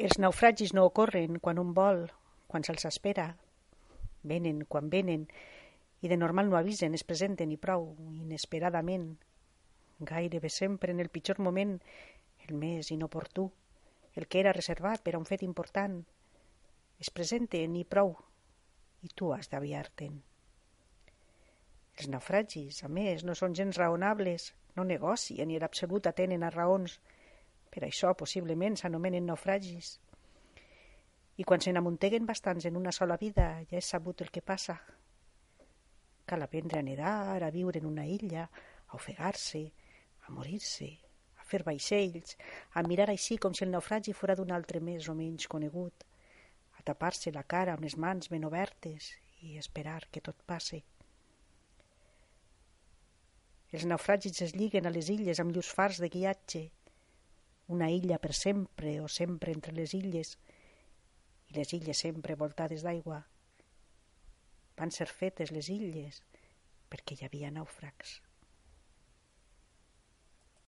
Els naufragis no ocorren quan un vol, quan se'ls espera. Venen quan venen i de normal no avisen, es presenten i prou, inesperadament. Gairebé sempre en el pitjor moment, el més inoportú, el que era reservat per a un fet important. Es presenten i prou, i tu has d'aviar-te'n. Els naufragis, a més, no són gens raonables, no negocien i en absolut atenen a raons, per això, possiblement, s'anomenen naufragis. I quan se n'amunteguen bastants en una sola vida, ja és sabut el que passa. Cal aprendre a nedar, a viure en una illa, a ofegar-se, a morir-se, a fer vaixells, a mirar així com si el naufragi fora d'un altre més o menys conegut, a tapar-se la cara amb les mans ben obertes i esperar que tot passe. Els naufragis es lliguen a les illes amb llurs fars de guiatge, una illa per sempre o sempre entre les illes, i les illes sempre voltades d'aigua. Van ser fetes les illes perquè hi havia nàufrags.